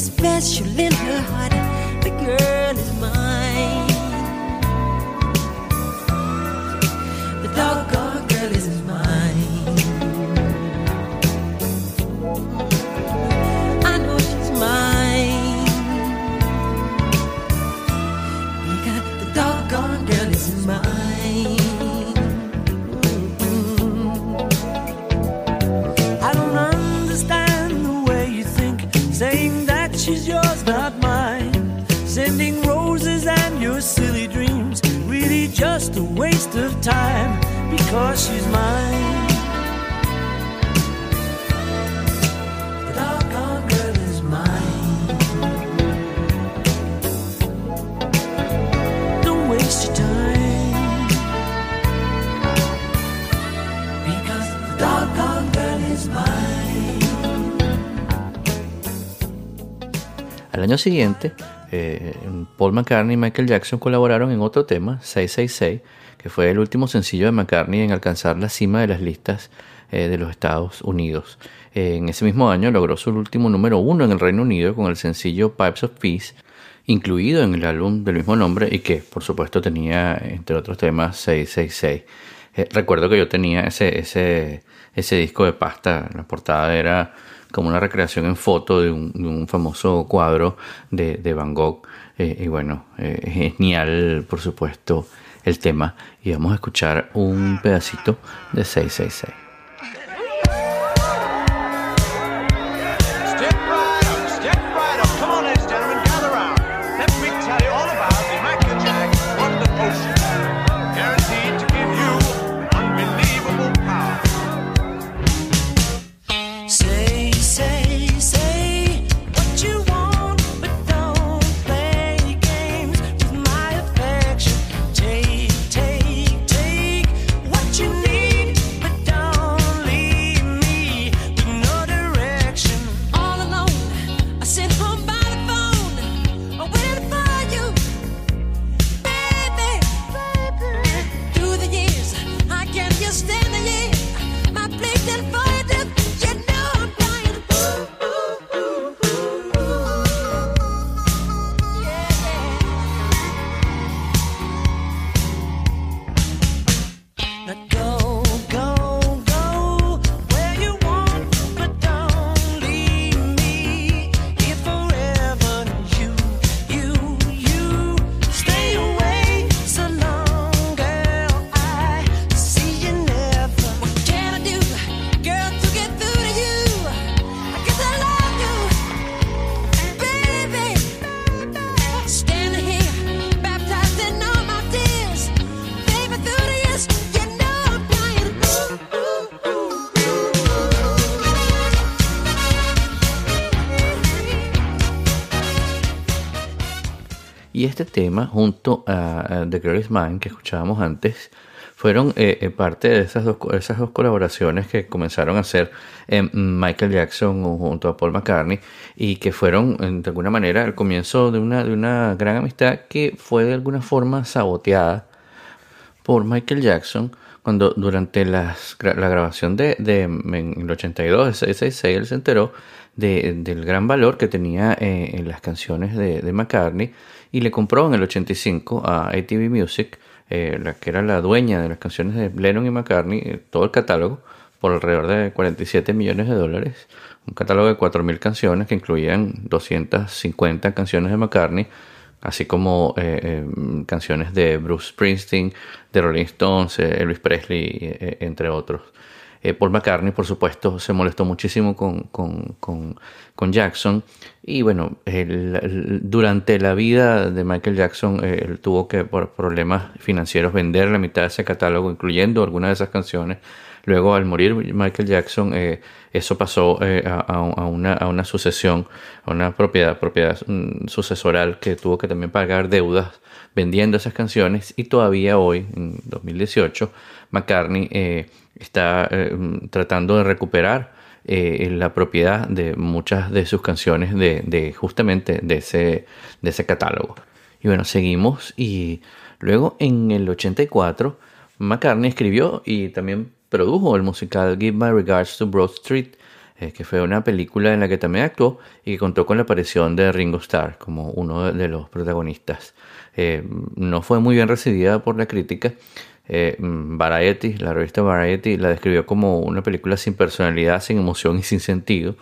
Special in her heart. The girl is mine. The doggone
of time because she's mine.
Al año siguiente, eh, Paul McCartney y Michael Jackson colaboraron en otro tema, 666, que fue el último sencillo de McCartney en alcanzar la cima de las listas eh, de los Estados Unidos. Eh, en ese mismo año logró su último número uno en el Reino Unido con el sencillo Pipes of Peace, incluido en el álbum del mismo nombre y que, por supuesto, tenía, entre otros temas, 666. Eh, recuerdo que yo tenía ese, ese, ese disco de pasta, la portada era como una recreación en foto de un, famoso cuadro de, de Van Gogh. Y bueno, genial, por supuesto, el tema. Y vamos a escuchar un pedacito de 666. Y este tema, junto a, The Girl Is Mine, que escuchábamos antes, fueron eh, eh, parte de esas dos, esas dos colaboraciones que comenzaron a hacer eh, Michael Jackson junto a Paul McCartney y que fueron de alguna manera el comienzo de una, de una gran amistad que fue de alguna forma saboteada por Michael Jackson cuando durante las la grabación de, de- en el 82 de 666 él se enteró de- del gran valor que tenía eh, en las canciones de, de McCartney y le compró en el 85 a ATV Music eh, la que era la dueña de las canciones de Lennon y McCartney eh, todo el catálogo por alrededor de 47 millones de dólares un catálogo de 4.000 canciones que incluían 250 canciones de McCartney así como eh, canciones de Bruce Springsteen, de Rolling Stones, Elvis Presley, entre otros. Eh, Paul McCartney, por supuesto, se molestó muchísimo con, con, con, Jackson y bueno, durante la vida de Michael Jackson, eh, él tuvo que, por problemas financieros, vender la mitad de ese catálogo, incluyendo algunas de esas canciones. Luego, al morir Michael Jackson, eh, eso pasó eh, a, a- a una, a una sucesión, a una propiedad, propiedad mm, sucesoral que tuvo que también pagar deudas vendiendo esas canciones y todavía hoy, en 2018, McCartney eh, está eh, tratando de recuperar eh, la propiedad de muchas de sus canciones de, justamente de ese, de ese catálogo. Y bueno, seguimos y luego en el 84 McCartney escribió y también produjo el musical Give My Regards to Broad Street, que fue una película en la que también actuó y que contó con la aparición de Ringo Starr como uno de los protagonistas. Eh, no fue muy bien recibida por la crítica. Eh, Variety, la revista Variety, la describió como una película sin personalidad, sin emoción y sin sentido.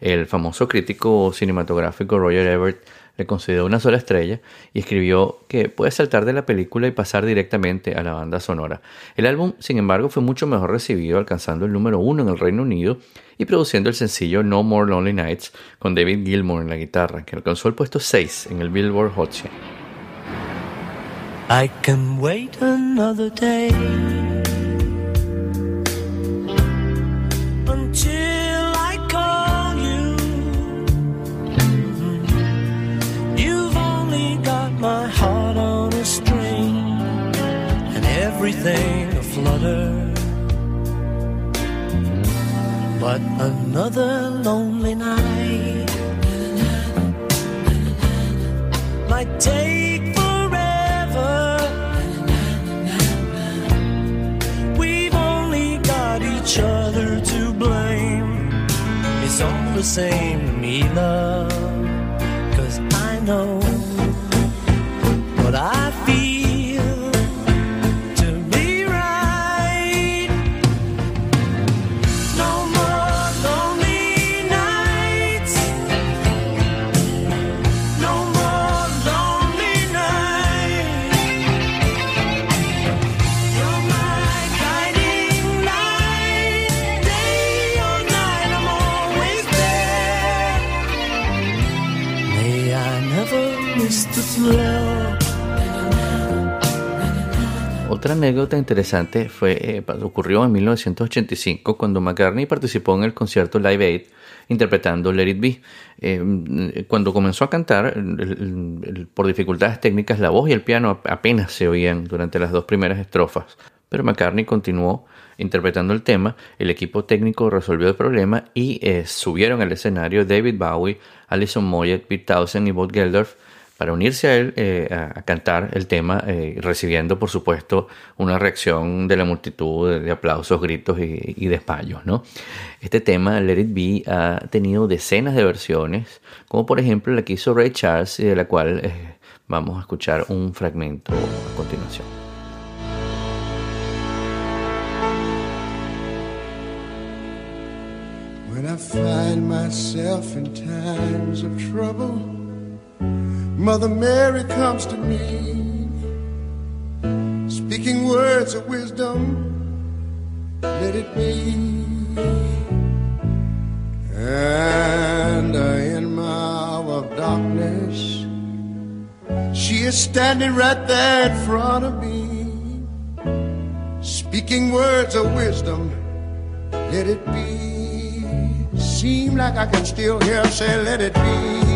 El famoso crítico cinematográfico Roger Ebert le concedió una sola estrella y escribió que puede saltar de la película y pasar directamente a la banda sonora. El álbum, sin embargo, fue mucho mejor recibido, alcanzando el número uno en el Reino Unido y produciendo el sencillo No More Lonely Nights con David Gilmour en la guitarra, que alcanzó el puesto 6 en el Billboard Hot 100.
I can wait another day until I call you. You've only got my heart on a string and everything aflutter. But another lonely night might take It's all the same to me, love. Cause I know what I
Otra anécdota interesante fue, eh, ocurrió en 1985 cuando McCartney participó en el concierto Live Aid interpretando Let It Be. Eh, cuando comenzó a cantar, por dificultades técnicas, la voz y el piano ap- apenas se oían durante las dos primeras estrofas. Pero McCartney continuó interpretando el tema, el equipo técnico resolvió el problema y eh, subieron al escenario David Bowie, Alison Moyet, Pete Townsend y Bob Geldof para unirse a él eh, a, cantar el tema, eh, recibiendo por supuesto una reacción de la multitud de, aplausos, gritos y, y. ¿no? Este tema, Let It Be, ha tenido decenas de versiones, como por ejemplo la que hizo Ray Charles y de la cual eh, vamos a escuchar un fragmento a continuación.
When I find myself in times of Mother Mary comes to me, speaking words of wisdom. Let it be. And in my hour of darkness, she is standing right there in front of me, speaking words of wisdom. Let it be. Seem like I can still hear her say, Let it be.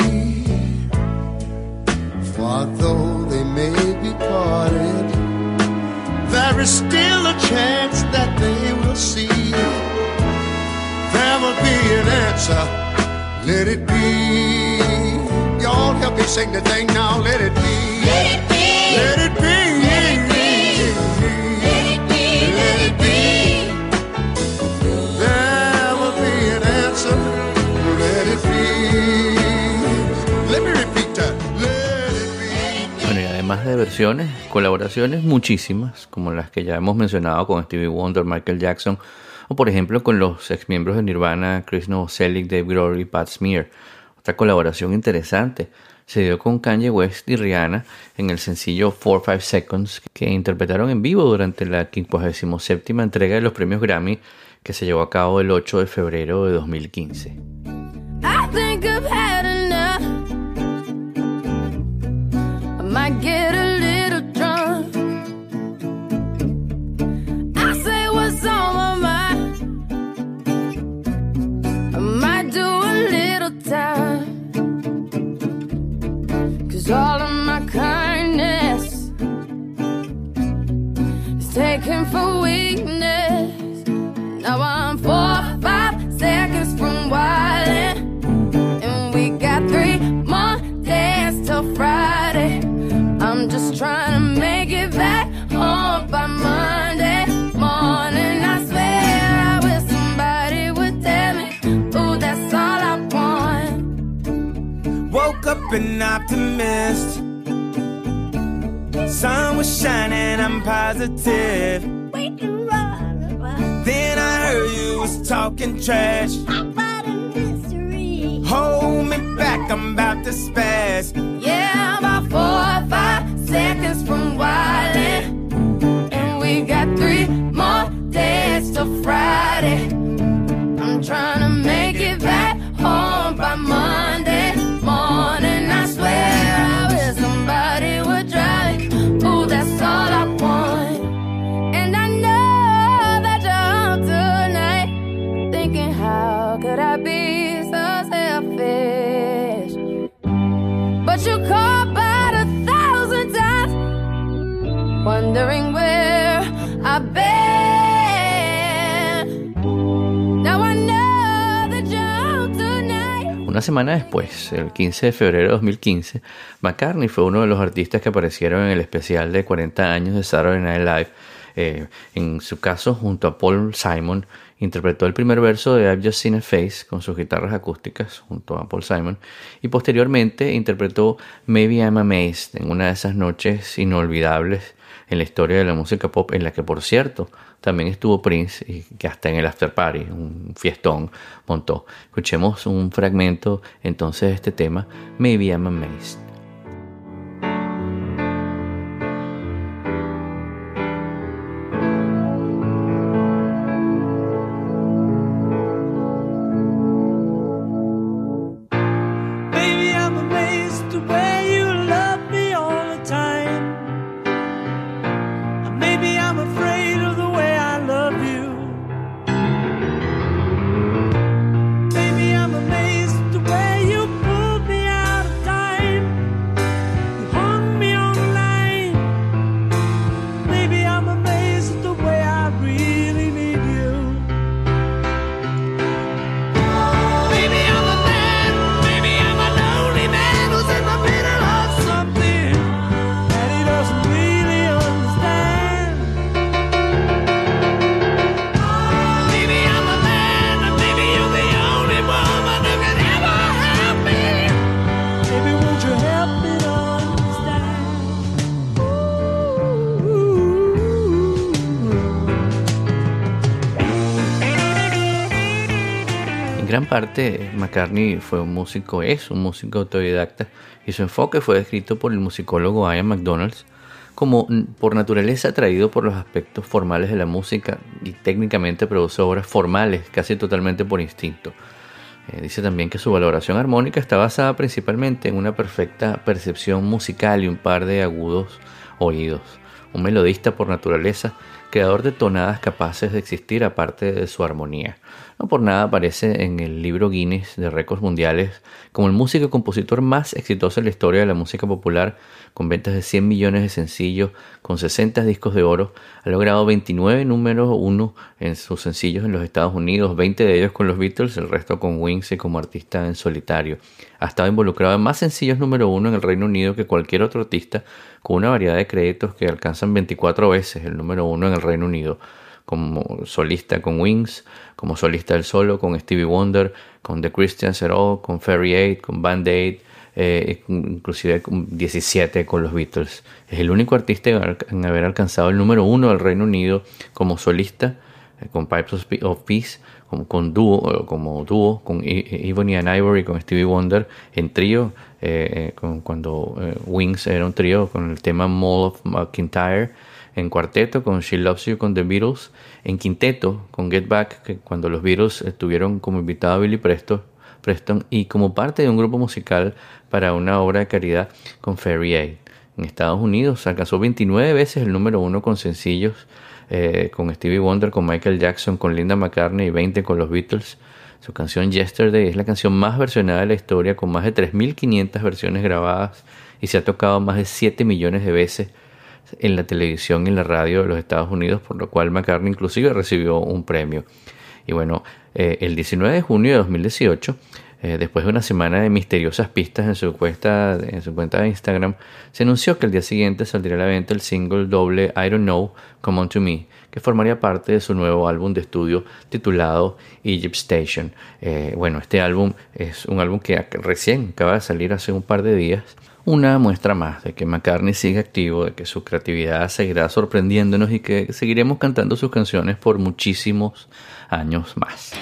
For though they may be parted, there is still a chance that they will see. There will be an answer, let it be. Y'all help me sing the thing now, let it be.
Let it be.
Let it be.
Además de versiones, colaboraciones muchísimas, como las que ya hemos mencionado con Stevie Wonder, Michael Jackson, o por ejemplo con los ex miembros de Nirvana, Chris Novoselic, Dave Grohl y Pat Smear. Otra colaboración interesante se dio con Kanye West y Rihanna en el sencillo 4-5 Seconds que interpretaron en vivo durante la 57 entrega de los premios Grammy que se llevó a cabo el 8 de febrero de 2015.
I think I've had might get a little drunk. I say what's on my mind. I might do a little time. Cause all of my kindness is taken for weakness. Now I'm four,
an optimist. Sun was shining, I'm positive. Then I heard you was talking trash. Hold me back, I'm about to spaz.
Yeah, about four or five seconds from wildin'. And we got three more days till Friday. I'm trying to make it back home by Monday
Una semana después, el 15 de febrero de 2015, McCartney fue uno de los artistas que aparecieron en el especial de 40 años de Saturday Night Live. Eh, en su caso, junto a Paul Simon, interpretó el primer verso de I've Just Seen a Face con sus guitarras acústicas junto a Paul Simon y posteriormente interpretó Maybe I'm Amazed en una de esas noches inolvidables en la historia de la música pop en la que por cierto también estuvo Prince y que hasta en el after party, un fiestón montó. Escuchemos un fragmento entonces de este tema, Maybe I'm Amazed. Parte, McCartney fue un músico, es un músico autodidacta, y su enfoque fue descrito por el musicólogo Ian McDonald como por naturaleza atraído por los aspectos formales de la música y técnicamente produce obras formales casi totalmente por instinto. Eh, dice también que su valoración armónica está basada principalmente en una perfecta percepción musical y un par de agudos oídos. Un melodista por naturaleza, creador de tonadas capaces de existir aparte de su armonía. No por nada aparece en el libro Guinness de récords mundiales como el músico y compositor más exitoso en la historia de la música popular, con ventas de 100 millones de sencillos, con 60 discos de oro, ha logrado 29 números 1 en sus sencillos en los Estados Unidos, 20 de ellos con los Beatles, el resto con Wings y como artista en solitario. Ha estado involucrado en más sencillos número 1 en el Reino Unido que cualquier otro artista, con una variedad de créditos que alcanzan 24 veces el número 1 en el Reino Unido como solista con Wings, como solista del solo con Stevie Wonder, con The Christians at All, con Ferry 8, con Band Aid, eh, inclusive con 17 con los Beatles. Es el único artista en haber alcanzado el número uno del Reino Unido como solista, eh, con Pipes of Pe- of Peace, como, con dúo, eh, como dúo, con E- Ebony and Ivory, con Stevie Wonder, en trío, con, cuando Wings era un trío, con el tema Mall of McIntyre, en cuarteto con She Loves You con The Beatles, en quinteto con Get Back, que cuando los Beatles eh, tuvieron como invitado a Billy Preston, Preston y como parte de un grupo musical para una obra de caridad con Ferry 8. En Estados Unidos alcanzó 29 veces el número uno con sencillos, eh, con Stevie Wonder, con Michael Jackson, con Linda McCartney y 20 con los Beatles. Su canción Yesterday es la canción más versionada de la historia, con más de 3.500 versiones grabadas y se ha tocado más de 7 millones de veces en la televisión y en la radio de los Estados Unidos, por lo cual McCartney inclusive recibió un premio. Y bueno, eh, el 19 de junio de 2018, eh, después de una semana de misteriosas pistas en su, cuesta, en su cuenta de Instagram, se anunció que el día siguiente saldría a la venta el single doble I Don't Know, Come On To Me, que formaría parte de su nuevo álbum de estudio titulado Egypt Station. Eh, bueno, este álbum es un álbum que recién acaba de salir hace un par de días. Una muestra más de que McCartney sigue activo, de que su creatividad seguirá sorprendiéndonos y que seguiremos cantando sus canciones por muchísimos años más.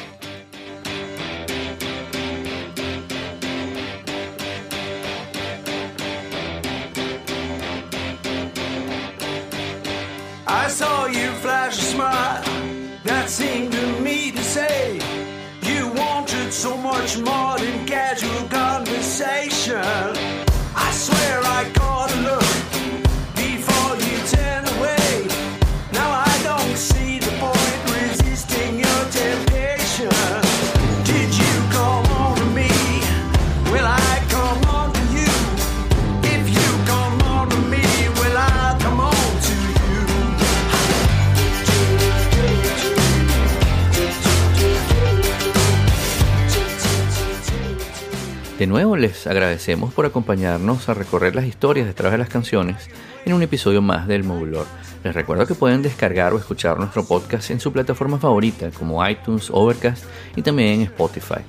De nuevo les agradecemos por acompañarnos a recorrer las historias detrás de las canciones en un episodio más del Modulor. Les recuerdo que pueden descargar o escuchar nuestro podcast en su plataforma favorita como iTunes, Overcast y también en Spotify.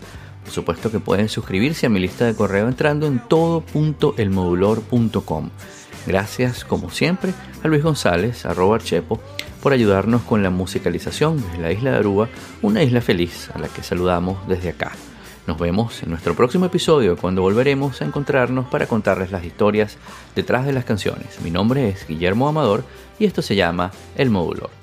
Por supuesto que pueden suscribirse a mi lista de correo entrando en todo.elmodulor.com. Gracias, como siempre, a Luis González, arroba Chepo, por ayudarnos con la musicalización desde la isla de Aruba, una isla feliz a la que saludamos desde acá. Nos vemos en nuestro próximo episodio cuando volveremos a encontrarnos para contarles las historias detrás de las canciones. Mi nombre es Guillermo Amador y esto se llama El Módulo.